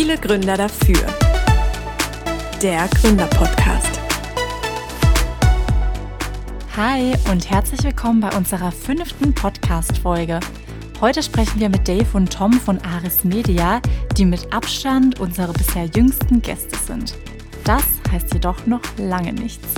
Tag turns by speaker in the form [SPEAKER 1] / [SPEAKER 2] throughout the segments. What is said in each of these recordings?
[SPEAKER 1] Viele Gründer dafür. Der Gründer-Podcast.
[SPEAKER 2] Hi und herzlich willkommen bei unserer fünften Podcast-Folge. Heute sprechen wir mit Dave und Tom von Aris Media, die mit Abstand unsere bisher jüngsten Gäste sind. Das heißt jedoch noch lange nichts.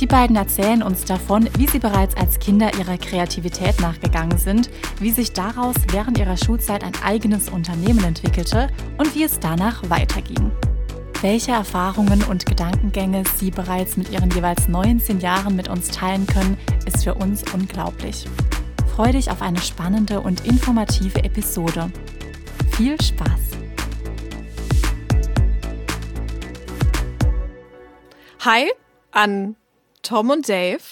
[SPEAKER 2] Die beiden erzählen uns davon, wie sie bereits als Kinder ihrer Kreativität nachgegangen sind, wie sich daraus während ihrer Schulzeit ein eigenes Unternehmen entwickelte und wie es danach weiterging. Welche Erfahrungen und Gedankengänge sie bereits mit ihren jeweils 19 Jahren mit uns teilen können, ist für uns unglaublich. Freue dich auf eine spannende und informative Episode. Viel Spaß!
[SPEAKER 1] Hi an Tom und Dave.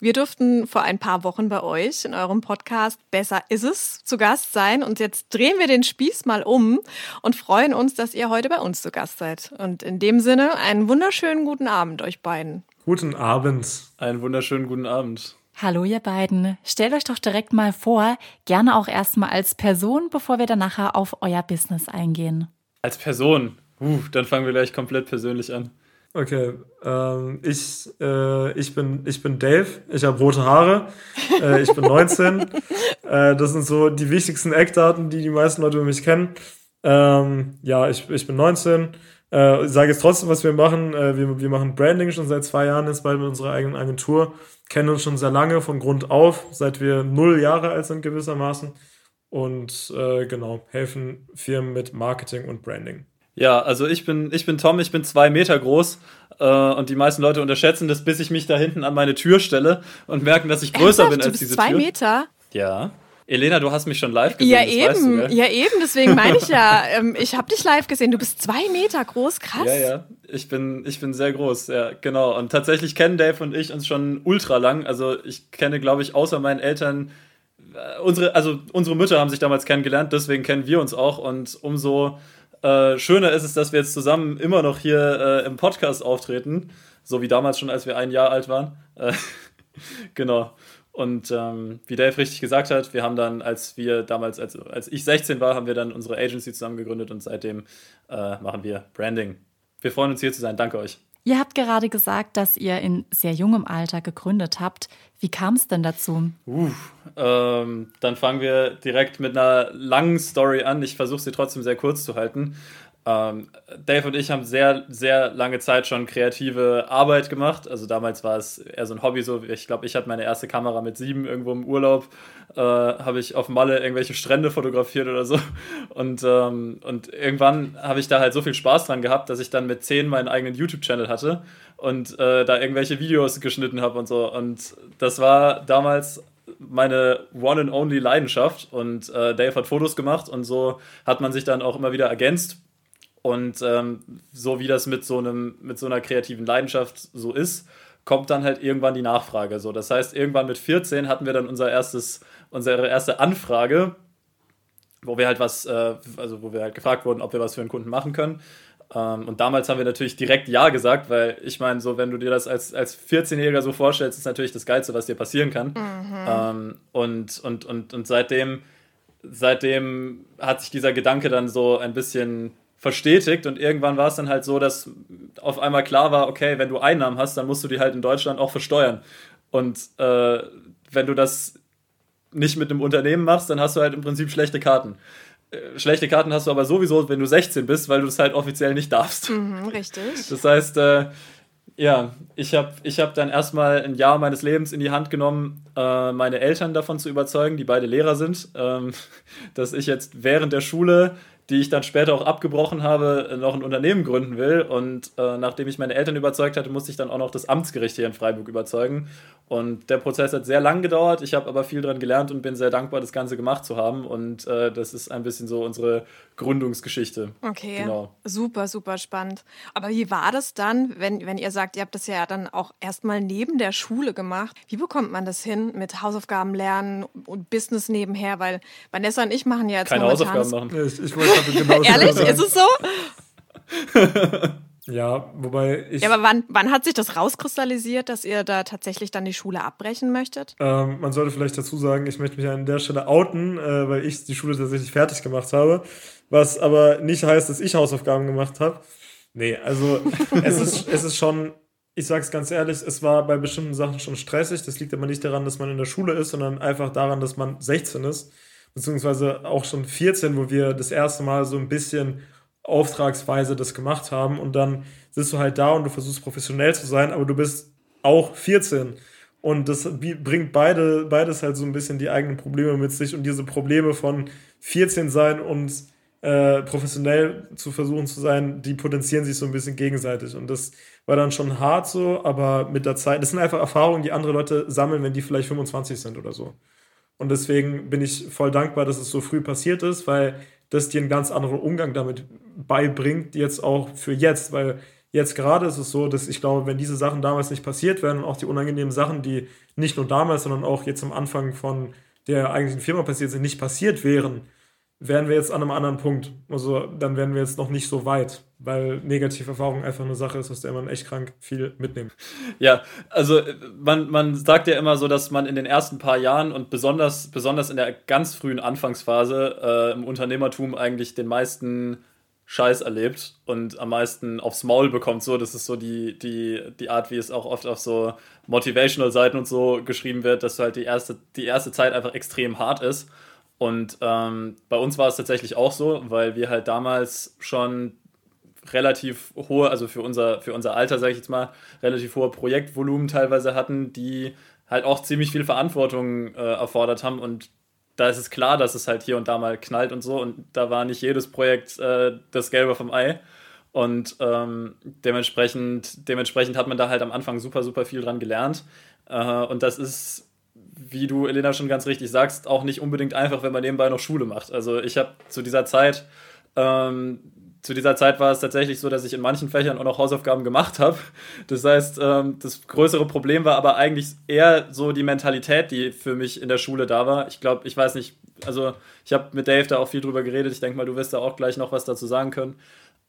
[SPEAKER 1] Wir durften vor ein paar Wochen bei euch in eurem Podcast Besser ist es zu Gast sein und jetzt drehen wir den Spieß mal um und freuen uns, dass ihr heute bei uns zu Gast seid. Und in dem Sinne einen wunderschönen guten Abend euch beiden.
[SPEAKER 3] Guten Abend.
[SPEAKER 4] Einen wunderschönen guten Abend.
[SPEAKER 2] Hallo ihr beiden. Stellt euch doch direkt mal vor, gerne auch erstmal als Person, bevor wir dann nachher auf euer Business eingehen.
[SPEAKER 4] Als Person. Uh, dann fangen wir gleich komplett persönlich an.
[SPEAKER 3] Okay, ähm, ich, äh, ich, bin, ich bin Dave, ich habe rote Haare, äh, ich bin 19. äh, das sind so die wichtigsten Eckdaten, die die meisten Leute über mich kennen. Ähm, ja, ich, ich bin 19. Äh, ich sage jetzt trotzdem, was wir machen. Äh, wir, wir machen Branding schon seit zwei Jahren jetzt bald mit unserer eigenen Agentur. Kennen uns schon sehr lange von Grund auf, seit wir null Jahre alt sind gewissermaßen. Und äh, genau, helfen Firmen mit Marketing und Branding.
[SPEAKER 4] Ja, also ich bin, ich bin Tom, ich bin zwei Meter groß äh, und die meisten Leute unterschätzen das, bis ich mich da hinten an meine Tür stelle und merken, dass ich größer
[SPEAKER 1] Ernsthaft?
[SPEAKER 4] bin
[SPEAKER 1] du
[SPEAKER 4] als
[SPEAKER 1] bist
[SPEAKER 4] diese
[SPEAKER 1] zwei
[SPEAKER 4] Tür.
[SPEAKER 1] Meter?
[SPEAKER 4] Ja. Elena, du hast mich schon live gesehen.
[SPEAKER 1] Ja
[SPEAKER 4] das weißt
[SPEAKER 1] eben,
[SPEAKER 4] du,
[SPEAKER 1] ja eben, deswegen meine ich ja, ähm, ich habe dich live gesehen, du bist zwei Meter groß, krass.
[SPEAKER 4] Ja, ja, ich bin, ich bin sehr groß, ja, genau. Und tatsächlich kennen Dave und ich uns schon ultra lang. Also ich kenne, glaube ich, außer meinen Eltern, äh, unsere, also unsere Mütter haben sich damals kennengelernt, deswegen kennen wir uns auch. Und umso äh, schöner ist es, dass wir jetzt zusammen immer noch hier äh, im Podcast auftreten. So wie damals schon, als wir ein Jahr alt waren. Äh, genau. Und ähm, wie Dave richtig gesagt hat, wir haben dann, als wir damals, als, als ich 16 war, haben wir dann unsere Agency zusammen gegründet und seitdem äh, machen wir Branding. Wir freuen uns hier zu sein. Danke euch.
[SPEAKER 2] Ihr habt gerade gesagt, dass ihr in sehr jungem Alter gegründet habt. Wie kam es denn dazu?
[SPEAKER 4] Uh, ähm, dann fangen wir direkt mit einer langen Story an. Ich versuche sie trotzdem sehr kurz zu halten. Ähm, Dave und ich haben sehr, sehr lange Zeit schon kreative Arbeit gemacht. Also damals war es eher so ein Hobby. So, ich glaube, ich hatte meine erste Kamera mit sieben irgendwo im Urlaub. Äh, habe ich auf Malle irgendwelche Strände fotografiert oder so. Und, ähm, und irgendwann habe ich da halt so viel Spaß dran gehabt, dass ich dann mit zehn meinen eigenen YouTube-Channel hatte und äh, da irgendwelche Videos geschnitten habe und so. Und das war damals meine one and only Leidenschaft und äh, Dave hat Fotos gemacht und so hat man sich dann auch immer wieder ergänzt und ähm, so wie das mit so einem mit so einer kreativen Leidenschaft so ist, kommt dann halt irgendwann die Nachfrage so. Das heißt, irgendwann mit 14 hatten wir dann unser erstes unsere erste Anfrage, wo wir halt was äh, also wo wir halt gefragt wurden, ob wir was für einen Kunden machen können. Ähm, und damals haben wir natürlich direkt Ja gesagt, weil ich meine, so wenn du dir das als, als 14-Jähriger so vorstellst, ist natürlich das Geilste, was dir passieren kann. Ähm, und, und, und, und seitdem, seitdem hat sich dieser Gedanke dann so ein bisschen verstetigt und irgendwann war es dann halt so, dass auf einmal klar war, okay, wenn du Einnahmen hast, dann musst du die halt in Deutschland auch versteuern. Und äh, wenn du das nicht mit einem Unternehmen machst, dann hast du halt im Prinzip schlechte Karten. Äh, Schlechte Karten hast du aber sowieso, wenn du 16 bist, weil du es halt offiziell nicht darfst.
[SPEAKER 1] Mhm, richtig.
[SPEAKER 4] Das heißt, äh, ja, ich habe ich hab dann erstmal ein Jahr meines Lebens in die Hand genommen, äh, meine Eltern davon zu überzeugen, die beide Lehrer sind, ähm, dass ich jetzt während der Schule, die ich dann später auch abgebrochen habe, noch ein Unternehmen gründen will. Und äh, nachdem ich meine Eltern überzeugt hatte, musste ich dann auch noch das Amtsgericht hier in Freiburg überzeugen. Und der Prozess hat sehr lang gedauert. Ich habe aber viel daran gelernt und bin sehr dankbar, das Ganze gemacht zu haben. Und äh, das ist ein bisschen so unsere Gründungsgeschichte.
[SPEAKER 1] Okay,
[SPEAKER 4] Genau.
[SPEAKER 1] super, super spannend. Aber wie war das dann, wenn, wenn ihr sagt, ihr habt das ja dann auch erstmal neben der Schule gemacht? Wie bekommt man das hin mit Hausaufgaben lernen und Business nebenher? Weil Vanessa und ich machen ja jetzt
[SPEAKER 4] Keine. Hausaufgaben machen.
[SPEAKER 3] Ich, ich wollte
[SPEAKER 1] Ehrlich?
[SPEAKER 3] sagen.
[SPEAKER 1] Ist es so?
[SPEAKER 3] Ja, wobei ich.
[SPEAKER 1] Ja, aber wann, wann hat sich das rauskristallisiert, dass ihr da tatsächlich dann die Schule abbrechen möchtet?
[SPEAKER 3] Ähm, man sollte vielleicht dazu sagen, ich möchte mich an der Stelle outen, äh, weil ich die Schule tatsächlich fertig gemacht habe. Was aber nicht heißt, dass ich Hausaufgaben gemacht habe. Nee, also es, ist, es ist schon, ich sag's ganz ehrlich, es war bei bestimmten Sachen schon stressig. Das liegt aber nicht daran, dass man in der Schule ist, sondern einfach daran, dass man 16 ist. Beziehungsweise auch schon 14, wo wir das erste Mal so ein bisschen auftragsweise das gemacht haben. Und dann sitzt du halt da und du versuchst professionell zu sein, aber du bist auch 14 und das bringt beide, beides halt so ein bisschen die eigenen Probleme mit sich und diese Probleme von 14 sein und äh, professionell zu versuchen zu sein, die potenzieren sich so ein bisschen gegenseitig. Und das war dann schon hart so, aber mit der Zeit, das sind einfach Erfahrungen, die andere Leute sammeln, wenn die vielleicht 25 sind oder so. Und deswegen bin ich voll dankbar, dass es so früh passiert ist, weil das dir einen ganz anderen Umgang damit beibringt, jetzt auch für jetzt, weil jetzt gerade ist es so, dass ich glaube, wenn diese Sachen damals nicht passiert wären und auch die unangenehmen Sachen, die nicht nur damals, sondern auch jetzt am Anfang von der eigentlichen Firma passiert sind, nicht passiert wären, wären wir jetzt an einem anderen Punkt. Also dann wären wir jetzt noch nicht so weit, weil negative Erfahrung einfach eine Sache ist, aus der man echt krank viel mitnimmt.
[SPEAKER 4] Ja, also man, man sagt ja immer so, dass man in den ersten paar Jahren und besonders, besonders in der ganz frühen Anfangsphase äh, im Unternehmertum eigentlich den meisten Scheiß erlebt und am meisten aufs Maul bekommt. So, das ist so die, die, die Art, wie es auch oft auf so Motivational-Seiten und so geschrieben wird, dass halt die erste, die erste Zeit einfach extrem hart ist. Und ähm, bei uns war es tatsächlich auch so, weil wir halt damals schon relativ hohe, also für unser, für unser Alter, sage ich jetzt mal, relativ hohe Projektvolumen teilweise hatten, die halt auch ziemlich viel Verantwortung äh, erfordert haben. Und da ist es klar, dass es halt hier und da mal knallt und so. Und da war nicht jedes Projekt äh, das Gelbe vom Ei. Und ähm, dementsprechend, dementsprechend hat man da halt am Anfang super, super viel dran gelernt. Äh, und das ist wie du, Elena, schon ganz richtig sagst, auch nicht unbedingt einfach, wenn man nebenbei noch Schule macht. Also ich habe zu dieser Zeit, ähm, zu dieser Zeit war es tatsächlich so, dass ich in manchen Fächern auch noch Hausaufgaben gemacht habe. Das heißt, ähm, das größere Problem war aber eigentlich eher so die Mentalität, die für mich in der Schule da war. Ich glaube, ich weiß nicht, also ich habe mit Dave da auch viel drüber geredet. Ich denke mal, du wirst da auch gleich noch was dazu sagen können.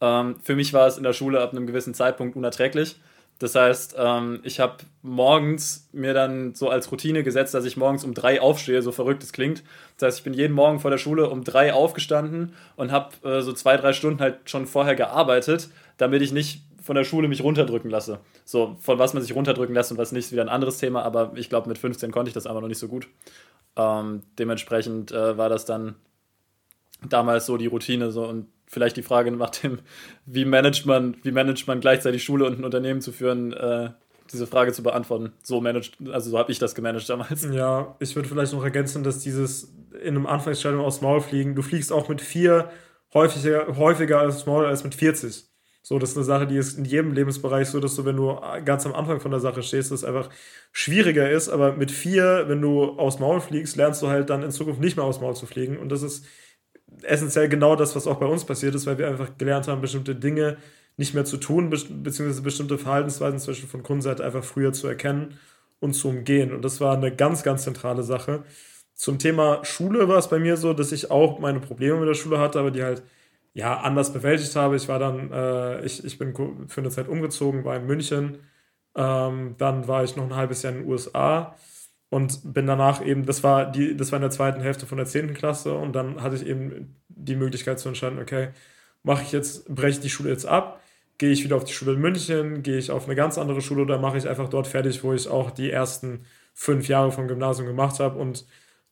[SPEAKER 4] Ähm, für mich war es in der Schule ab einem gewissen Zeitpunkt unerträglich. Das heißt, ähm, ich habe morgens mir dann so als Routine gesetzt, dass ich morgens um drei aufstehe, so verrückt es klingt. Das heißt, ich bin jeden Morgen vor der Schule um drei aufgestanden und habe äh, so zwei, drei Stunden halt schon vorher gearbeitet, damit ich nicht von der Schule mich runterdrücken lasse. So, von was man sich runterdrücken lässt und was nicht, ist wieder ein anderes Thema, aber ich glaube, mit 15 konnte ich das einfach noch nicht so gut. Ähm, dementsprechend äh, war das dann damals so die Routine so und vielleicht die Frage nach dem, wie managt man, wie managt man gleichzeitig Schule und ein Unternehmen zu führen, äh, diese Frage zu beantworten. So managt, also so habe ich das gemanagt damals.
[SPEAKER 3] Ja, ich würde vielleicht noch ergänzen, dass dieses in einem Anfangsstadium aus Maul fliegen, du fliegst auch mit vier häufiger, häufiger als Maul als mit 40. So, das ist eine Sache, die ist in jedem Lebensbereich so, dass du, wenn du ganz am Anfang von der Sache stehst, es einfach schwieriger ist. Aber mit vier, wenn du aus Maul fliegst, lernst du halt dann in Zukunft nicht mehr aus Maul zu fliegen. Und das ist essentiell genau das, was auch bei uns passiert ist, weil wir einfach gelernt haben, bestimmte Dinge nicht mehr zu tun, be beziehungsweise bestimmte Verhaltensweisen zum von Kundenseite einfach früher zu erkennen und zu umgehen. Und das war eine ganz, ganz zentrale Sache. Zum Thema Schule war es bei mir so, dass ich auch meine Probleme mit der Schule hatte, aber die halt ja anders bewältigt habe. Ich war dann, äh, ich, ich bin für eine Zeit umgezogen, war in München. Ähm, dann war ich noch ein halbes Jahr in den USA und bin danach eben, das war die, das war in der zweiten Hälfte von der 10. Klasse und dann hatte ich eben die Möglichkeit zu entscheiden, okay, mache ich jetzt, breche ich die Schule jetzt ab, gehe ich wieder auf die Schule in München, gehe ich auf eine ganz andere Schule oder mache ich einfach dort fertig, wo ich auch die ersten fünf Jahre vom Gymnasium gemacht habe und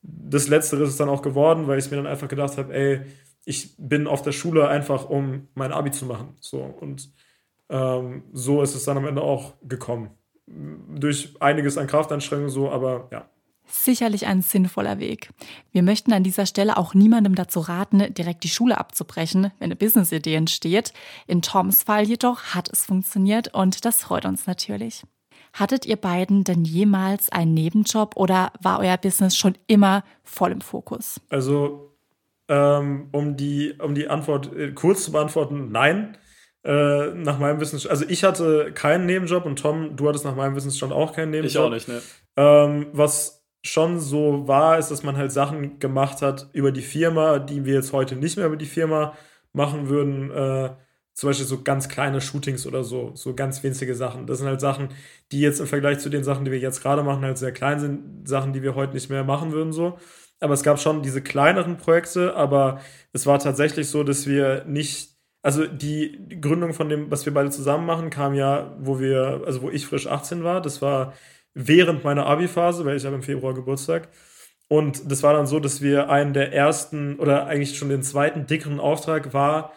[SPEAKER 3] das Letztere ist es dann auch geworden, weil ich mir dann einfach gedacht habe, ey, ich bin auf der Schule einfach, um mein Abi zu machen. So und ähm, so ist es dann am Ende auch gekommen durch einiges an Kraftanstrengung so, aber ja.
[SPEAKER 2] Sicherlich ein sinnvoller Weg. Wir möchten an dieser Stelle auch niemandem dazu raten, direkt die Schule abzubrechen, wenn eine Business-Idee entsteht. In Toms Fall jedoch hat es funktioniert und das freut uns natürlich. Hattet ihr beiden denn jemals einen Nebenjob oder war euer Business schon immer voll im Fokus?
[SPEAKER 3] Also, ähm, um, die, um die Antwort äh, kurz zu beantworten, nein. Äh, nach meinem Wissensstand, also ich hatte keinen Nebenjob und Tom, du hattest nach meinem Wissensstand auch keinen Nebenjob. Ich
[SPEAKER 4] auch nicht, ne?
[SPEAKER 3] Ähm, was schon so war, ist, dass man halt Sachen gemacht hat über die Firma, die wir jetzt heute nicht mehr über die Firma machen würden. Äh, zum Beispiel so ganz kleine Shootings oder so, so ganz winzige Sachen. Das sind halt Sachen, die jetzt im Vergleich zu den Sachen, die wir jetzt gerade machen, halt sehr klein sind, Sachen, die wir heute nicht mehr machen würden, so. Aber es gab schon diese kleineren Projekte, aber es war tatsächlich so, dass wir nicht, also die Gründung von dem, was wir beide zusammen machen, kam ja, wo wir, also wo ich frisch 18 war. Das war während meiner Abi-Phase, weil ich habe im Februar Geburtstag. Und das war dann so, dass wir einen der ersten oder eigentlich schon den zweiten dickeren Auftrag war,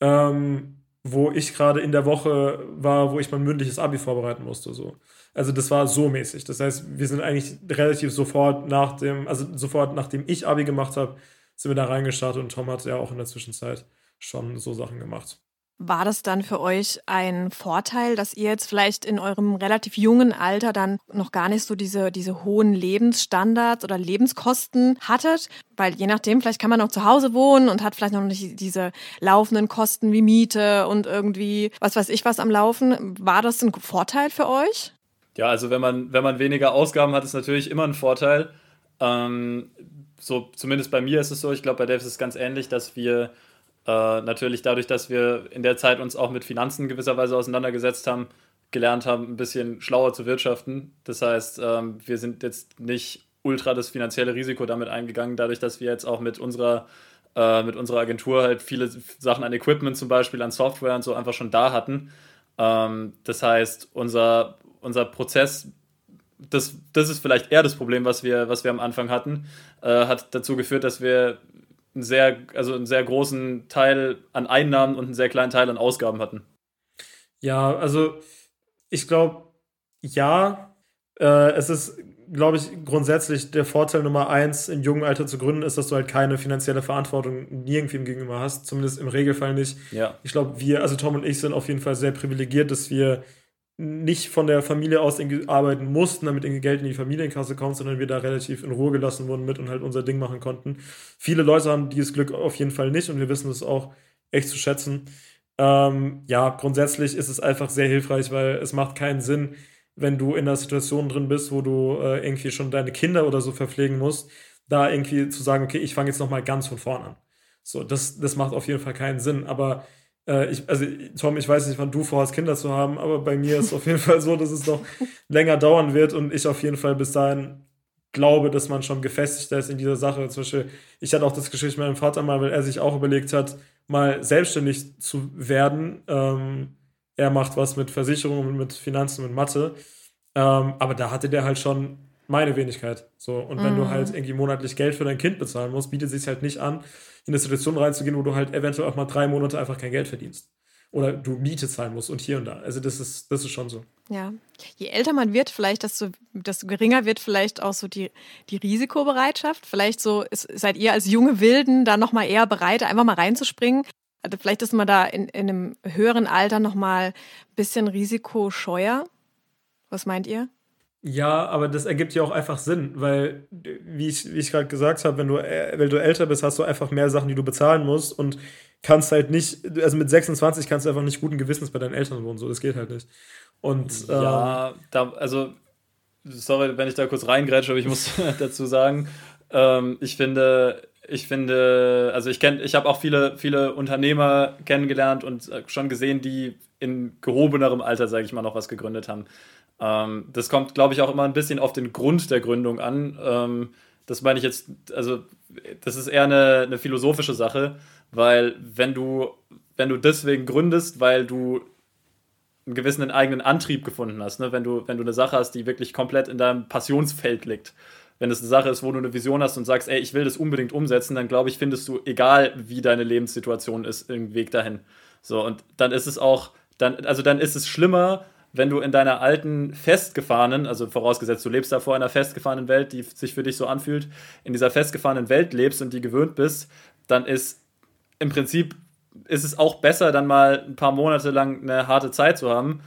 [SPEAKER 3] ähm, wo ich gerade in der Woche war, wo ich mein mündliches Abi vorbereiten musste. So. Also das war so mäßig. Das heißt, wir sind eigentlich relativ sofort nach dem, also sofort nachdem ich Abi gemacht habe, sind wir da reingestartet und Tom hat ja auch in der Zwischenzeit schon so Sachen gemacht.
[SPEAKER 1] War das dann für euch ein Vorteil, dass ihr jetzt vielleicht in eurem relativ jungen Alter dann noch gar nicht so diese, diese hohen Lebensstandards oder Lebenskosten hattet? Weil je nachdem, vielleicht kann man noch zu Hause wohnen und hat vielleicht noch nicht diese laufenden Kosten wie Miete und irgendwie was weiß ich was am Laufen. War das ein Vorteil für euch?
[SPEAKER 4] Ja, also wenn man, wenn man weniger Ausgaben hat, ist natürlich immer ein Vorteil. Ähm, so, zumindest bei mir ist es so, ich glaube, bei Dave ist es ganz ähnlich, dass wir äh, natürlich dadurch, dass wir in der Zeit uns auch mit Finanzen gewisserweise auseinandergesetzt haben, gelernt haben, ein bisschen schlauer zu wirtschaften. Das heißt, ähm, wir sind jetzt nicht ultra das finanzielle Risiko damit eingegangen, dadurch, dass wir jetzt auch mit unserer, äh, mit unserer Agentur halt viele Sachen an Equipment zum Beispiel, an Software und so einfach schon da hatten. Ähm, das heißt, unser unser Prozess, das, das ist vielleicht eher das Problem, was wir, was wir am Anfang hatten, äh, hat dazu geführt, dass wir einen sehr, also einen sehr großen Teil an Einnahmen und einen sehr kleinen Teil an Ausgaben hatten.
[SPEAKER 3] Ja, also ich glaube, ja, äh, es ist, glaube ich, grundsätzlich der Vorteil Nummer eins, im jungen Alter zu gründen, ist, dass du halt keine finanzielle Verantwortung nirgendwem gegenüber hast, zumindest im Regelfall nicht.
[SPEAKER 4] Ja.
[SPEAKER 3] Ich glaube, wir, also Tom und ich sind auf jeden Fall sehr privilegiert, dass wir nicht von der Familie aus arbeiten mussten, damit irgendwie Geld in die Familienkasse kommt, sondern wir da relativ in Ruhe gelassen wurden mit und halt unser Ding machen konnten. Viele Leute haben dieses Glück auf jeden Fall nicht und wir wissen es auch echt zu schätzen. Ähm, ja, grundsätzlich ist es einfach sehr hilfreich, weil es macht keinen Sinn, wenn du in einer Situation drin bist, wo du äh, irgendwie schon deine Kinder oder so verpflegen musst, da irgendwie zu sagen, okay, ich fange jetzt nochmal ganz von vorn an. So, das, das macht auf jeden Fall keinen Sinn. Aber äh, ich, also, Tom, ich weiß nicht, wann du vorhast, Kinder zu haben, aber bei mir ist es auf jeden Fall so, dass es noch länger dauern wird und ich auf jeden Fall bis dahin glaube, dass man schon gefestigter ist in dieser Sache. Zum Beispiel, ich hatte auch das Gespräch mit meinem Vater mal, weil er sich auch überlegt hat, mal selbstständig zu werden. Ähm, er macht was mit Versicherungen, mit Finanzen, mit Mathe. Ähm, aber da hatte der halt schon meine Wenigkeit. So, und wenn du mhm. halt irgendwie monatlich Geld für dein Kind bezahlen musst, bietet es sich halt nicht an, in eine Situation reinzugehen, wo du halt eventuell auch mal drei Monate einfach kein Geld verdienst. Oder du Miete zahlen musst und hier und da. Also das ist, das ist schon so.
[SPEAKER 1] Ja. Je älter man wird, vielleicht, desto, desto geringer wird vielleicht auch so die, die Risikobereitschaft. Vielleicht so ist, seid ihr als junge Wilden da nochmal eher bereit, einfach mal reinzuspringen. Also vielleicht ist man da in, in einem höheren Alter nochmal ein bisschen risikoscheuer. Was meint ihr?
[SPEAKER 3] Ja, aber das ergibt ja auch einfach Sinn, weil, wie ich, wie ich gerade gesagt habe, wenn du, äh, wenn du älter bist, hast du einfach mehr Sachen, die du bezahlen musst und kannst halt nicht, also mit 26 kannst du einfach nicht guten Gewissens bei deinen Eltern wohnen, so, das geht halt nicht. Und,
[SPEAKER 4] ja, ähm, da, also, sorry, wenn ich da kurz reingrätsche, aber ich muss dazu sagen, ähm, ich finde, ich finde, also ich kenne, ich habe auch viele, viele Unternehmer kennengelernt und äh, schon gesehen, die in gehobenerem Alter, sage ich mal, noch was gegründet haben. Ähm, das kommt, glaube ich, auch immer ein bisschen auf den Grund der Gründung an. Ähm, das meine ich jetzt, also das ist eher eine, eine philosophische Sache, weil wenn du, wenn du deswegen gründest, weil du einen gewissen eigenen Antrieb gefunden hast, ne? wenn, du, wenn du eine Sache hast, die wirklich komplett in deinem Passionsfeld liegt, wenn es eine Sache ist, wo du eine Vision hast und sagst, ey, ich will das unbedingt umsetzen, dann glaube ich, findest du, egal wie deine Lebenssituation ist, einen Weg dahin. So, und dann ist es auch, dann, also dann ist es schlimmer, wenn du in deiner alten festgefahrenen, also vorausgesetzt, du lebst davor in einer festgefahrenen Welt, die sich für dich so anfühlt, in dieser festgefahrenen Welt lebst und die gewöhnt bist, dann ist im Prinzip ist es auch besser, dann mal ein paar Monate lang eine harte Zeit zu haben,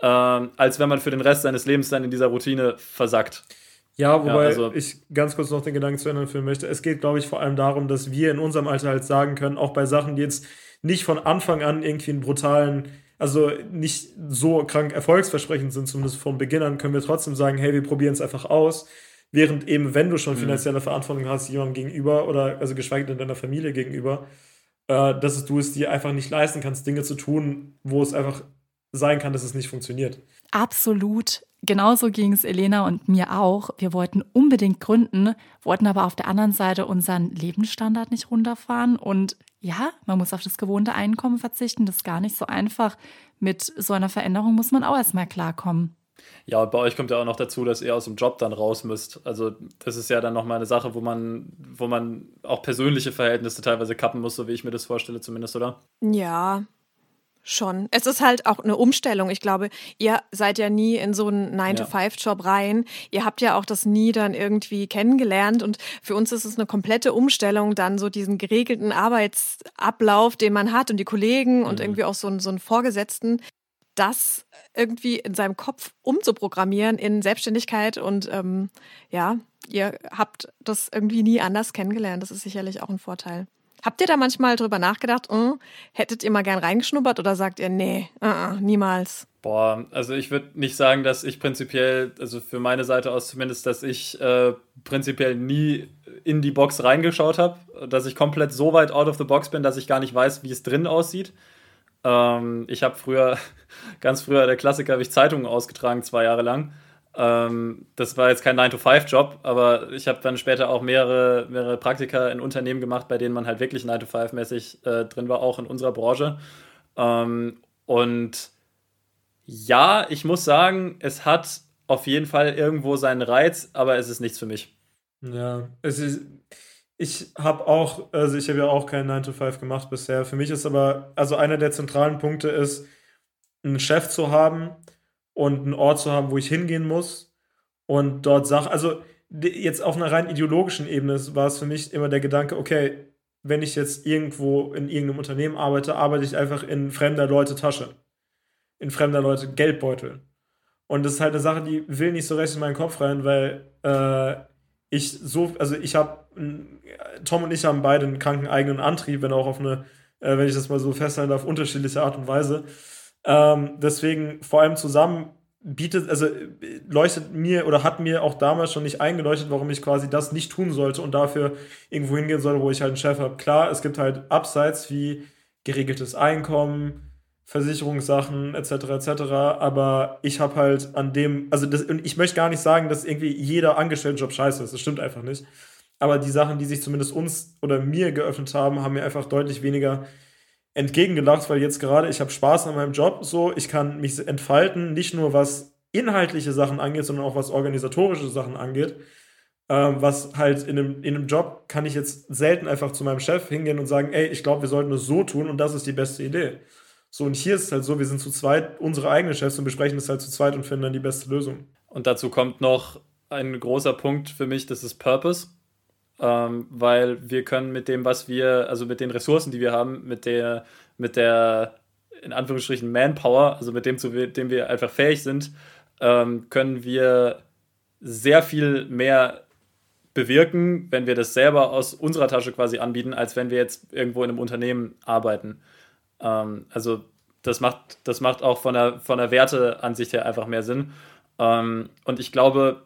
[SPEAKER 4] ähm, als wenn man für den Rest seines Lebens dann in dieser Routine versackt.
[SPEAKER 3] Ja, wobei ja, also ich ganz kurz noch den Gedanken zu Ende führen möchte. Es geht, glaube ich, vor allem darum, dass wir in unserem Alter halt sagen können, auch bei Sachen, die jetzt nicht von Anfang an irgendwie einen brutalen also nicht so krank erfolgsversprechend sind, zumindest vom Beginn an, können wir trotzdem sagen, hey, wir probieren es einfach aus. Während eben, wenn du schon mhm. finanzielle Verantwortung hast, jemandem gegenüber oder also geschweige denn deiner Familie gegenüber, äh, dass du es dir einfach nicht leisten kannst, Dinge zu tun, wo es einfach sein kann, dass es nicht funktioniert.
[SPEAKER 2] Absolut. Genauso ging es Elena und mir auch. Wir wollten unbedingt gründen, wollten aber auf der anderen Seite unseren Lebensstandard nicht runterfahren. Und ja, man muss auf das gewohnte Einkommen verzichten. Das ist gar nicht so einfach. Mit so einer Veränderung muss man auch erstmal klarkommen.
[SPEAKER 4] Ja, und bei euch kommt ja auch noch dazu, dass ihr aus dem Job dann raus müsst. Also das ist ja dann nochmal eine Sache, wo man, wo man auch persönliche Verhältnisse teilweise kappen muss, so wie ich mir das vorstelle zumindest, oder?
[SPEAKER 1] Ja, Schon. Es ist halt auch eine Umstellung. Ich glaube, ihr seid ja nie in so einen 9-to-5-Job rein. Ihr habt ja auch das nie dann irgendwie kennengelernt. Und für uns ist es eine komplette Umstellung, dann so diesen geregelten Arbeitsablauf, den man hat und die Kollegen und mhm. irgendwie auch so einen, so einen Vorgesetzten, das irgendwie in seinem Kopf umzuprogrammieren in Selbstständigkeit. Und ähm, ja, ihr habt das irgendwie nie anders kennengelernt. Das ist sicherlich auch ein Vorteil. Habt ihr da manchmal drüber nachgedacht, oh, hättet ihr mal gern reingeschnuppert oder sagt ihr, nee, uh -uh, niemals?
[SPEAKER 4] Boah, also ich würde nicht sagen, dass ich prinzipiell, also für meine Seite aus zumindest, dass ich äh, prinzipiell nie in die Box reingeschaut habe, dass ich komplett so weit out of the box bin, dass ich gar nicht weiß, wie es drin aussieht. Ähm, ich habe früher, ganz früher, der Klassiker, habe ich Zeitungen ausgetragen, zwei Jahre lang. Ähm, das war jetzt kein 9-to-5-Job, aber ich habe dann später auch mehrere, mehrere Praktika in Unternehmen gemacht, bei denen man halt wirklich 9-to-5-mäßig äh, drin war, auch in unserer Branche. Ähm, und ja, ich muss sagen, es hat auf jeden Fall irgendwo seinen Reiz, aber es ist nichts für mich.
[SPEAKER 3] Ja, es ist, ich habe auch, also ich habe ja auch keinen 9 to 5 gemacht bisher. Für mich ist aber, also einer der zentralen Punkte ist, einen Chef zu haben, und einen Ort zu haben, wo ich hingehen muss und dort Sachen, also jetzt auf einer rein ideologischen Ebene war es für mich immer der Gedanke, okay, wenn ich jetzt irgendwo in irgendeinem Unternehmen arbeite, arbeite ich einfach in fremder Leute Tasche, in fremder Leute Geldbeutel. Und das ist halt eine Sache, die will nicht so recht in meinen Kopf rein, weil äh, ich so, also ich habe, Tom und ich haben beide einen kranken eigenen Antrieb, wenn auch auf eine, äh, wenn ich das mal so festhalten darf, unterschiedliche Art und Weise. Ähm, deswegen vor allem zusammen bietet, also leuchtet mir oder hat mir auch damals schon nicht eingeleuchtet, warum ich quasi das nicht tun sollte und dafür irgendwo hingehen soll, wo ich halt einen Chef habe. Klar, es gibt halt Upsides wie geregeltes Einkommen, Versicherungssachen etc. etc. Aber ich habe halt an dem, also das, und ich möchte gar nicht sagen, dass irgendwie jeder Angestelltenjob scheiße ist. Das stimmt einfach nicht. Aber die Sachen, die sich zumindest uns oder mir geöffnet haben, haben mir einfach deutlich weniger entgegengelacht, weil jetzt gerade ich habe Spaß an meinem Job, so ich kann mich entfalten, nicht nur was inhaltliche Sachen angeht, sondern auch was organisatorische Sachen angeht. Ähm, was halt in einem, in einem Job kann ich jetzt selten einfach zu meinem Chef hingehen und sagen, ey, ich glaube, wir sollten es so tun und das ist die beste Idee. So, und hier ist es halt so, wir sind zu zweit unsere eigenen Chefs und besprechen es halt zu zweit und finden dann die beste Lösung.
[SPEAKER 4] Und dazu kommt noch ein großer Punkt für mich, das ist Purpose ähm, weil wir können mit dem, was wir, also mit den Ressourcen, die wir haben, mit der, mit der in Anführungsstrichen Manpower, also mit dem, zu dem wir einfach fähig sind, ähm, können wir sehr viel mehr bewirken, wenn wir das selber aus unserer Tasche quasi anbieten, als wenn wir jetzt irgendwo in einem Unternehmen arbeiten. Ähm, also das macht, das macht auch von der, von der Werteansicht her einfach mehr Sinn. Ähm, und ich glaube,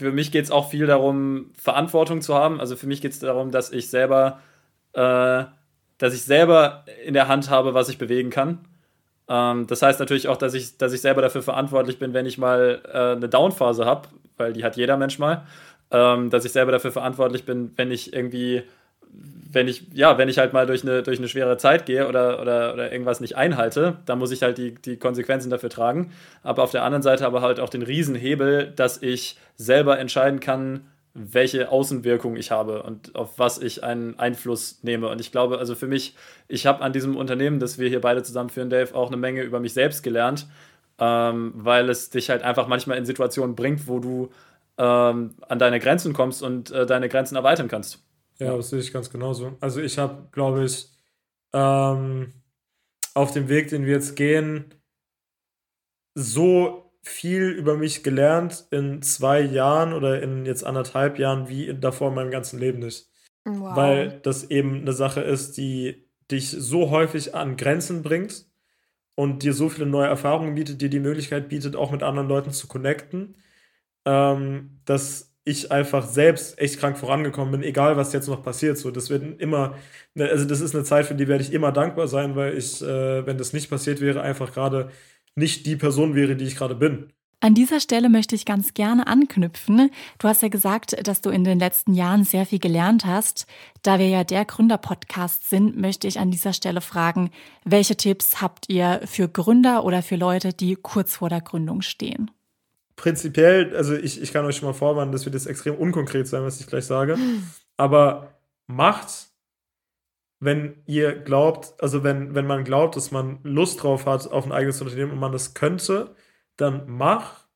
[SPEAKER 4] für mich geht es auch viel darum, Verantwortung zu haben. Also für mich geht es darum, dass ich selber, äh, dass ich selber in der Hand habe, was ich bewegen kann. Ähm, das heißt natürlich auch, dass ich, dass ich selber dafür verantwortlich bin, wenn ich mal äh, eine Downphase habe, weil die hat jeder Mensch mal. Ähm, dass ich selber dafür verantwortlich bin, wenn ich irgendwie wenn ich, ja, wenn ich halt mal durch eine, durch eine schwere Zeit gehe oder, oder, oder irgendwas nicht einhalte, dann muss ich halt die, die Konsequenzen dafür tragen. Aber auf der anderen Seite aber halt auch den Riesenhebel, dass ich selber entscheiden kann, welche Außenwirkung ich habe und auf was ich einen Einfluss nehme. Und ich glaube, also für mich, ich habe an diesem Unternehmen, das wir hier beide zusammenführen, Dave, auch eine Menge über mich selbst gelernt, ähm, weil es dich halt einfach manchmal in Situationen bringt, wo du ähm, an deine Grenzen kommst und äh, deine Grenzen erweitern kannst.
[SPEAKER 3] Ja, das sehe ich ganz genauso. Also ich habe, glaube ich, ähm, auf dem Weg, den wir jetzt gehen, so viel über mich gelernt in zwei Jahren oder in jetzt anderthalb Jahren wie davor in meinem ganzen Leben nicht. Wow. Weil das eben eine Sache ist, die dich so häufig an Grenzen bringt und dir so viele neue Erfahrungen bietet, dir die Möglichkeit bietet, auch mit anderen Leuten zu connecten, ähm, dass ich einfach selbst echt krank vorangekommen bin, egal was jetzt noch passiert. So, das wird immer, ne, also das ist eine Zeit, für die werde ich immer dankbar sein, weil ich, äh, wenn das nicht passiert wäre, einfach gerade nicht die Person wäre, die ich gerade bin.
[SPEAKER 2] An dieser Stelle möchte ich ganz gerne anknüpfen. Du hast ja gesagt, dass du in den letzten Jahren sehr viel gelernt hast. Da wir ja der Gründer-Podcast sind, möchte ich an dieser Stelle fragen, welche Tipps habt ihr für Gründer oder für Leute, die kurz vor der Gründung stehen?
[SPEAKER 3] Prinzipiell, also ich, ich kann euch schon mal vorwarnen, das wird jetzt extrem unkonkret sein, was ich gleich sage. Aber macht, wenn ihr glaubt, also wenn, wenn man glaubt, dass man Lust drauf hat auf ein eigenes Unternehmen und man das könnte, dann mach,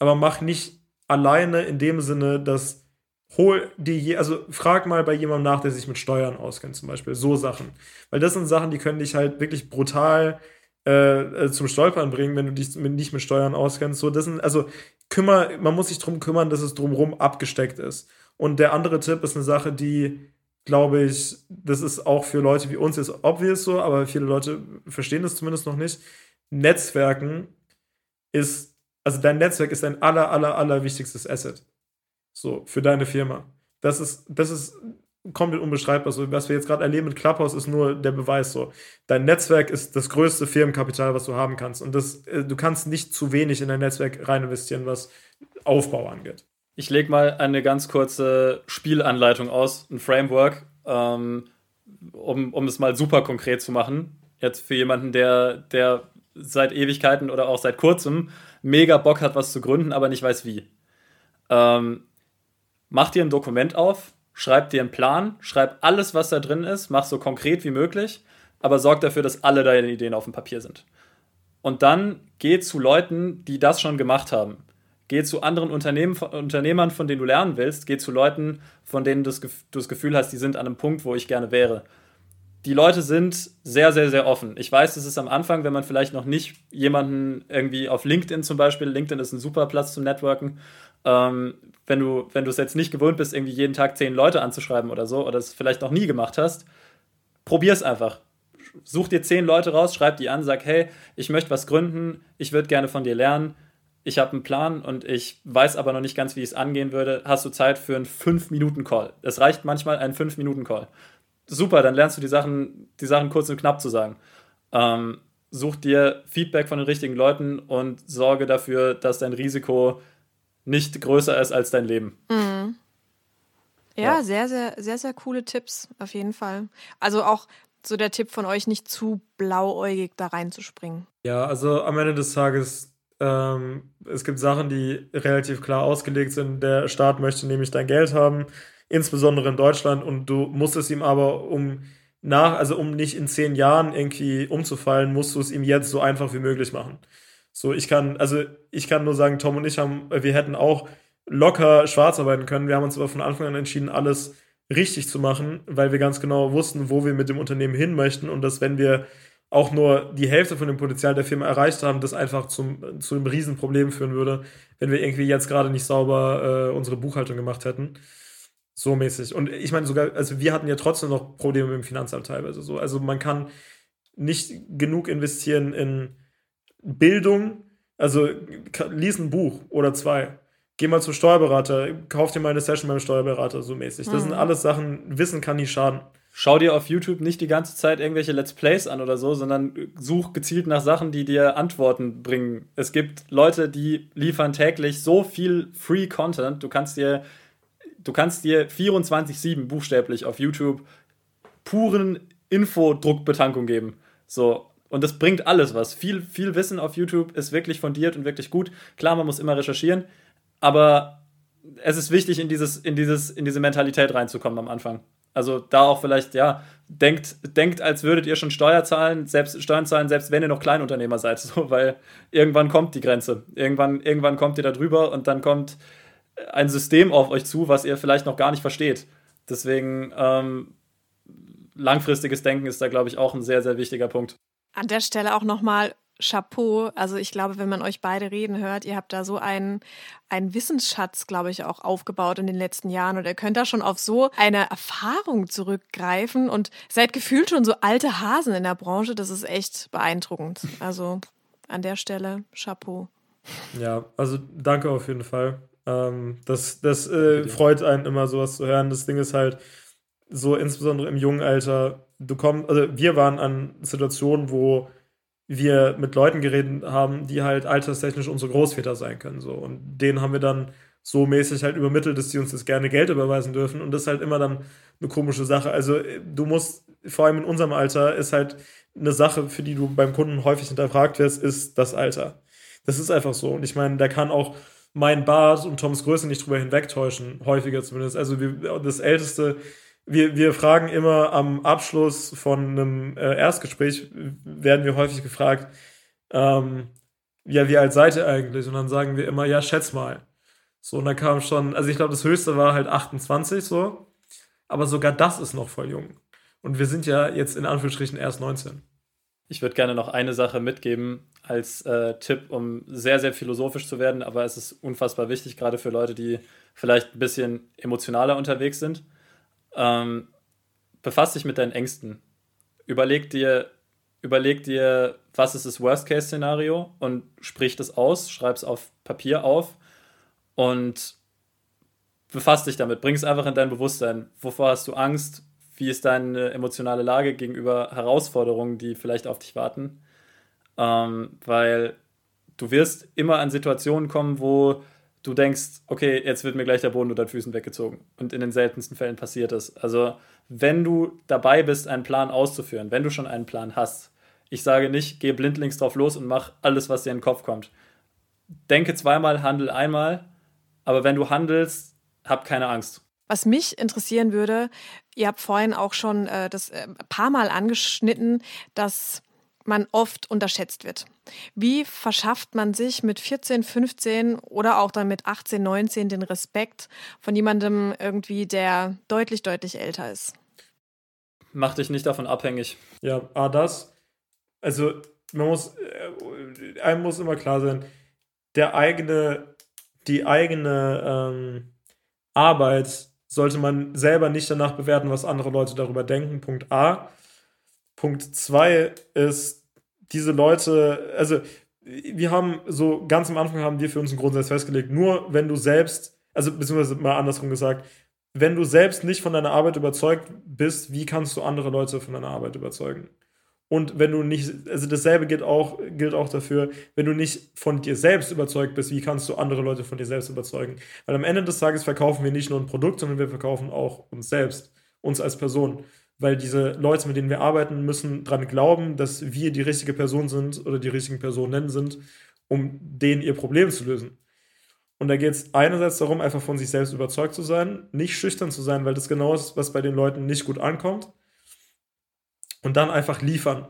[SPEAKER 3] aber mach nicht alleine in dem Sinne, dass hol dir je, also frag mal bei jemandem nach, der sich mit Steuern auskennt, zum Beispiel, so Sachen. Weil das sind Sachen, die können dich halt wirklich brutal äh, äh zum Stolpern bringen, wenn du dich mit, nicht mit Steuern auskennst. So, das sind, also kümmer, man muss sich darum kümmern, dass es drumherum abgesteckt ist. Und der andere Tipp ist eine Sache, die, glaube ich, das ist auch für Leute wie uns jetzt obvious so, aber viele Leute verstehen das zumindest noch nicht. Netzwerken ist, also dein Netzwerk ist dein aller, aller, aller wichtigstes Asset. So, für deine Firma. Das ist, das ist komplett unbeschreibbar. So, was wir jetzt gerade erleben mit Clubhouse ist nur der Beweis. So, dein Netzwerk ist das größte Firmenkapital, was du haben kannst. Und das, äh, du kannst nicht zu wenig in dein Netzwerk rein investieren, was Aufbau angeht.
[SPEAKER 4] Ich lege mal eine ganz kurze Spielanleitung aus, ein Framework, ähm, um, um es mal super konkret zu machen. Jetzt für jemanden, der, der seit Ewigkeiten oder auch seit kurzem mega Bock hat, was zu gründen, aber nicht weiß wie. Ähm, mach dir ein Dokument auf, schreib dir einen Plan, schreib alles, was da drin ist, mach so konkret wie möglich, aber sorg dafür, dass alle deine Ideen auf dem Papier sind. Und dann geh zu Leuten, die das schon gemacht haben. Geh zu anderen Unternehmen, Unternehmern, von denen du lernen willst. Geh zu Leuten, von denen du das Gefühl hast, die sind an einem Punkt, wo ich gerne wäre die Leute sind sehr, sehr, sehr offen. Ich weiß, das ist am Anfang, wenn man vielleicht noch nicht jemanden irgendwie auf LinkedIn zum Beispiel, LinkedIn ist ein super Platz zum Networken, ähm, wenn du wenn du es jetzt nicht gewohnt bist, irgendwie jeden Tag zehn Leute anzuschreiben oder so, oder es vielleicht noch nie gemacht hast, probier es einfach. Such dir zehn Leute raus, schreib die an, sag, hey, ich möchte was gründen, ich würde gerne von dir lernen, ich habe einen Plan und ich weiß aber noch nicht ganz, wie ich es angehen würde. Hast du Zeit für einen 5-Minuten-Call? Es reicht manchmal ein 5-Minuten-Call super, dann lernst du die Sachen, die Sachen kurz und knapp zu sagen. Ähm, such dir Feedback von den richtigen Leuten und sorge dafür, dass dein Risiko nicht größer ist als dein Leben.
[SPEAKER 1] Mhm. Ja, ja, sehr, sehr, sehr, sehr coole Tipps, auf jeden Fall. Also auch so der Tipp von euch, nicht zu blauäugig da reinzuspringen.
[SPEAKER 3] Ja, also am Ende des Tages, ähm, es gibt Sachen, die relativ klar ausgelegt sind. Der Staat möchte nämlich dein Geld haben insbesondere in Deutschland. Und du musst es ihm aber um nach, also um nicht in zehn Jahren irgendwie umzufallen, musst du es ihm jetzt so einfach wie möglich machen. So, ich kann, also ich kann nur sagen, Tom und ich haben, wir hätten auch locker schwarz arbeiten können. Wir haben uns aber von Anfang an entschieden, alles richtig zu machen, weil wir ganz genau wussten, wo wir mit dem Unternehmen hin möchten und dass wenn wir auch nur die Hälfte von dem Potenzial der Firma erreicht haben, das einfach zum, zu einem Riesenproblem führen würde, wenn wir irgendwie jetzt gerade nicht sauber äh, unsere Buchhaltung gemacht hätten. So mäßig. Und ich meine sogar, also wir hatten ja trotzdem noch Probleme mit dem Finanzamt teilweise so. Also man kann nicht genug investieren in Bildung. Also lies ein Buch oder zwei. Geh mal zum Steuerberater, kauf dir mal eine Session beim Steuerberater, so mäßig. Das mhm. sind alles Sachen, Wissen kann nie schaden.
[SPEAKER 4] Schau dir auf YouTube nicht die ganze Zeit irgendwelche Let's Plays an oder so, sondern such gezielt nach Sachen, die dir Antworten bringen. Es gibt Leute, die liefern täglich so viel Free Content. Du kannst dir Du kannst dir 24-7 buchstäblich auf YouTube puren Infodruckbetankung geben. So. Und das bringt alles was. Viel, viel Wissen auf YouTube ist wirklich fundiert und wirklich gut. Klar, man muss immer recherchieren, aber es ist wichtig, in, dieses, in, dieses, in diese Mentalität reinzukommen am Anfang. Also da auch vielleicht, ja, denkt, denkt, als würdet ihr schon Steuer zahlen, selbst Steuern zahlen, selbst wenn ihr noch Kleinunternehmer seid, so, weil irgendwann kommt die Grenze. Irgendwann, irgendwann kommt ihr da drüber und dann kommt ein System auf euch zu, was ihr vielleicht noch gar nicht versteht. Deswegen ähm, langfristiges Denken ist da, glaube ich, auch ein sehr, sehr wichtiger Punkt.
[SPEAKER 1] An der Stelle auch nochmal Chapeau. Also ich glaube, wenn man euch beide reden hört, ihr habt da so einen, einen Wissensschatz, glaube ich, auch aufgebaut in den letzten Jahren und ihr könnt da schon auf so eine Erfahrung zurückgreifen und seid gefühlt schon so alte Hasen in der Branche. Das ist echt beeindruckend. Also an der Stelle Chapeau.
[SPEAKER 3] Ja, also danke auf jeden Fall. Ähm, das das äh, freut einen immer, sowas zu hören. Das Ding ist halt so, insbesondere im jungen Alter, du kommst, also wir waren an Situationen, wo wir mit Leuten geredet haben, die halt alterstechnisch unsere Großväter sein können. So. Und denen haben wir dann so mäßig halt übermittelt, dass die uns jetzt gerne Geld überweisen dürfen. Und das ist halt immer dann eine komische Sache. Also du musst, vor allem in unserem Alter, ist halt eine Sache, für die du beim Kunden häufig hinterfragt wirst, ist das Alter. Das ist einfach so. Und ich meine, da kann auch mein Bart und Toms Größe nicht drüber hinwegtäuschen, häufiger zumindest. Also das Älteste, wir, wir fragen immer am Abschluss von einem äh, Erstgespräch, werden wir häufig gefragt, ähm, ja, wie alt seid ihr eigentlich? Und dann sagen wir immer, ja, schätz mal. So, und da kam schon, also ich glaube, das höchste war halt 28 so. Aber sogar das ist noch voll jung. Und wir sind ja jetzt in Anführungsstrichen erst 19.
[SPEAKER 4] Ich würde gerne noch eine Sache mitgeben als äh, Tipp, um sehr, sehr philosophisch zu werden, aber es ist unfassbar wichtig, gerade für Leute, die vielleicht ein bisschen emotionaler unterwegs sind. Ähm, befass dich mit deinen Ängsten. Überleg dir, überleg dir, was ist das Worst-Case-Szenario und sprich das aus, schreib es auf Papier auf und befass dich damit, bring es einfach in dein Bewusstsein. Wovor hast du Angst? Wie ist deine emotionale Lage gegenüber Herausforderungen, die vielleicht auf dich warten? Ähm, weil du wirst immer an Situationen kommen, wo du denkst, okay, jetzt wird mir gleich der Boden unter den Füßen weggezogen. Und in den seltensten Fällen passiert es. Also, wenn du dabei bist, einen Plan auszuführen, wenn du schon einen Plan hast, ich sage nicht, geh blindlings drauf los und mach alles, was dir in den Kopf kommt. Denke zweimal, handel einmal aber wenn du handelst, hab keine Angst.
[SPEAKER 1] Was mich interessieren würde, ihr habt vorhin auch schon äh, das äh, paar Mal angeschnitten, dass man oft unterschätzt wird. Wie verschafft man sich mit 14, 15 oder auch dann mit 18, 19 den Respekt von jemandem irgendwie, der deutlich, deutlich älter ist?
[SPEAKER 4] Mach dich nicht davon abhängig.
[SPEAKER 3] Ja, ah, das. Also, man muss, äh, einem muss immer klar sein, der eigene die eigene ähm, Arbeit sollte man selber nicht danach bewerten, was andere Leute darüber denken. Punkt A. Punkt 2 ist, diese Leute, also wir haben so ganz am Anfang haben wir für uns einen Grundsatz festgelegt, nur wenn du selbst, also beziehungsweise mal andersrum gesagt, wenn du selbst nicht von deiner Arbeit überzeugt bist, wie kannst du andere Leute von deiner Arbeit überzeugen? Und wenn du nicht, also dasselbe gilt auch, gilt auch dafür, wenn du nicht von dir selbst überzeugt bist, wie kannst du andere Leute von dir selbst überzeugen? Weil am Ende des Tages verkaufen wir nicht nur ein Produkt, sondern wir verkaufen auch uns selbst, uns als Person. Weil diese Leute, mit denen wir arbeiten, müssen daran glauben, dass wir die richtige Person sind oder die richtigen Personen sind, um denen ihr Problem zu lösen. Und da geht es einerseits darum, einfach von sich selbst überzeugt zu sein, nicht schüchtern zu sein, weil das genau ist, was bei den Leuten nicht gut ankommt und dann einfach liefern.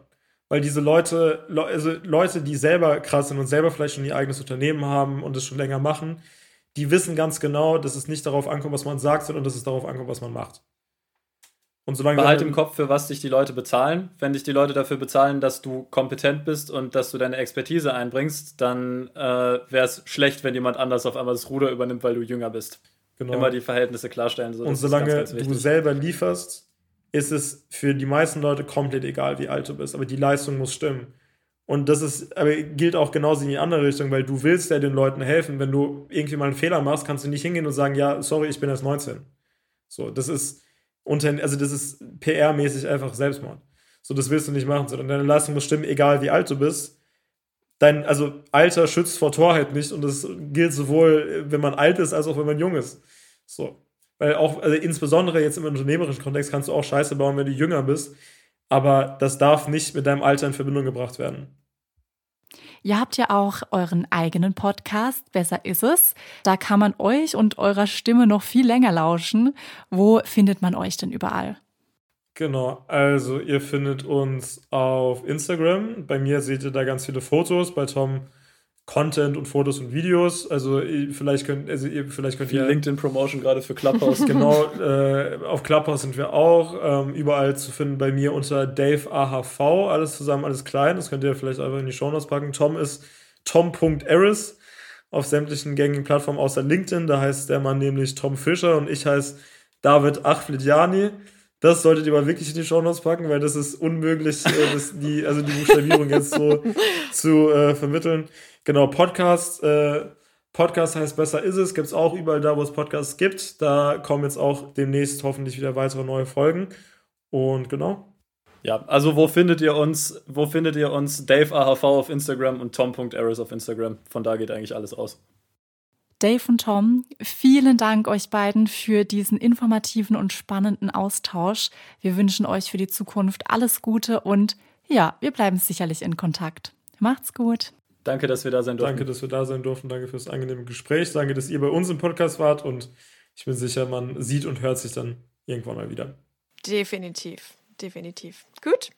[SPEAKER 3] Weil diese Leute, also Leute, die selber krass sind und selber vielleicht schon ihr eigenes Unternehmen haben und es schon länger machen, die wissen ganz genau, dass es nicht darauf ankommt, was man sagt, sondern dass es darauf ankommt, was man macht.
[SPEAKER 4] Und solange Behalt im Kopf, für was dich die Leute bezahlen. Wenn dich die Leute dafür bezahlen, dass du kompetent bist und dass du deine Expertise einbringst, dann äh, wäre es schlecht, wenn jemand anders auf einmal das Ruder übernimmt, weil du jünger bist. Genau. Immer die Verhältnisse klarstellen.
[SPEAKER 3] So, und solange ganz, ganz du selber lieferst, ist es für die meisten Leute komplett egal, wie alt du bist, aber die Leistung muss stimmen. Und das ist, aber gilt auch genauso in die andere Richtung, weil du willst ja den Leuten helfen. Wenn du irgendwie mal einen Fehler machst, kannst du nicht hingehen und sagen, ja, sorry, ich bin erst 19. So, das ist unter, also das ist PR-mäßig einfach Selbstmord. So, das willst du nicht machen, sondern deine Leistung muss stimmen, egal wie alt du bist. Dein, also Alter schützt vor Torheit nicht und das gilt sowohl, wenn man alt ist, als auch wenn man jung ist. So. Weil auch, also insbesondere jetzt im unternehmerischen Kontext kannst du auch Scheiße bauen, wenn du jünger bist. Aber das darf nicht mit deinem Alter in Verbindung gebracht werden.
[SPEAKER 2] Ihr habt ja auch euren eigenen Podcast, Besser ist es. Da kann man euch und eurer Stimme noch viel länger lauschen. Wo findet man euch denn überall?
[SPEAKER 3] Genau, also ihr findet uns auf Instagram. Bei mir seht ihr da ganz viele Fotos. Bei Tom Content und Fotos und Videos. Also vielleicht könnt, also ihr, vielleicht könnt
[SPEAKER 4] Viel ihr LinkedIn Promotion gerade für Clubhouse.
[SPEAKER 3] genau, äh, auf Clubhouse sind wir auch ähm, überall zu finden. Bei mir unter Dave AHV, alles zusammen, alles klein. Das könnt ihr vielleicht einfach in die Show Notes packen. Tom ist tom.eris auf sämtlichen gängigen Plattformen außer LinkedIn. Da heißt der Mann nämlich Tom Fischer und ich heiße David Achflidjani. Das solltet ihr mal wirklich in die Show Notes packen, weil das ist unmöglich, äh, das, die, also die Buchstabierung jetzt so zu äh, vermitteln. Genau, Podcast, äh, Podcast heißt Besser ist es, gibt es auch überall da, wo es Podcasts gibt. Da kommen jetzt auch demnächst hoffentlich wieder weitere neue Folgen. Und genau.
[SPEAKER 4] Ja, also wo findet ihr uns? Wo findet ihr uns? Dave AHV auf Instagram und Tom.Eris auf Instagram. Von da geht eigentlich alles aus.
[SPEAKER 2] Dave und Tom, vielen Dank euch beiden für diesen informativen und spannenden Austausch. Wir wünschen euch für die Zukunft alles Gute und ja, wir bleiben sicherlich in Kontakt. Macht's gut.
[SPEAKER 4] Danke, dass wir da sein durften.
[SPEAKER 3] Danke, dass wir da sein durften. Danke fürs angenehme Gespräch. Danke, dass ihr bei uns im Podcast wart und ich bin sicher, man sieht und hört sich dann irgendwann mal wieder.
[SPEAKER 1] Definitiv, definitiv. Gut,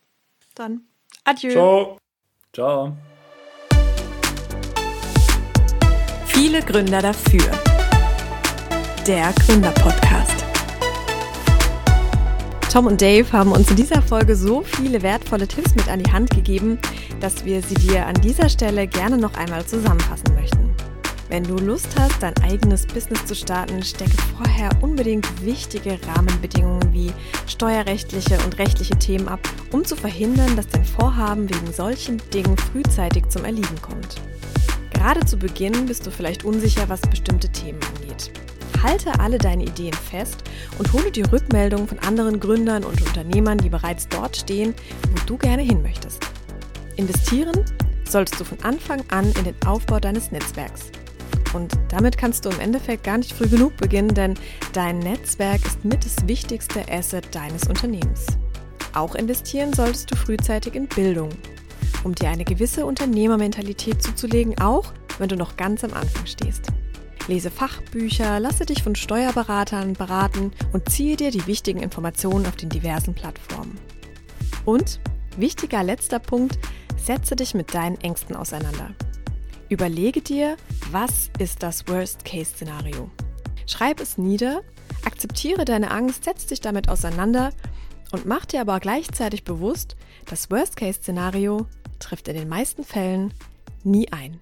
[SPEAKER 1] dann adieu.
[SPEAKER 3] Ciao.
[SPEAKER 4] Ciao.
[SPEAKER 1] Viele Gründer dafür. Der Gründer-Podcast. Tom und Dave haben uns in dieser Folge so viele wertvolle Tipps mit an die Hand gegeben, dass wir sie dir an dieser Stelle gerne noch einmal zusammenfassen möchten. Wenn du Lust hast, dein eigenes Business zu starten, stecke vorher unbedingt wichtige Rahmenbedingungen wie steuerrechtliche und rechtliche Themen ab, um zu verhindern, dass dein Vorhaben wegen solchen Dingen frühzeitig zum Erliegen kommt. Gerade zu Beginn bist du vielleicht unsicher, was bestimmte Themen angeht. Halte alle deine Ideen fest und hole die Rückmeldung von anderen Gründern und Unternehmern, die bereits dort stehen, wo du gerne hin möchtest. Investieren solltest du von Anfang an in den Aufbau deines Netzwerks. Und damit kannst du im Endeffekt gar nicht früh genug beginnen, denn dein Netzwerk ist mit das wichtigste Asset deines Unternehmens. Auch investieren solltest du frühzeitig in Bildung um dir eine gewisse Unternehmermentalität zuzulegen, auch wenn du noch ganz am Anfang stehst. Lese Fachbücher, lasse dich von Steuerberatern beraten und ziehe dir die wichtigen Informationen auf den diversen Plattformen. Und, wichtiger letzter Punkt, setze dich mit deinen Ängsten auseinander. Überlege dir, was ist das Worst-Case-Szenario? Schreib es nieder, akzeptiere deine Angst, setz dich damit auseinander und mach dir aber gleichzeitig bewusst, das Worst-Case-Szenario trifft in den meisten Fällen nie ein.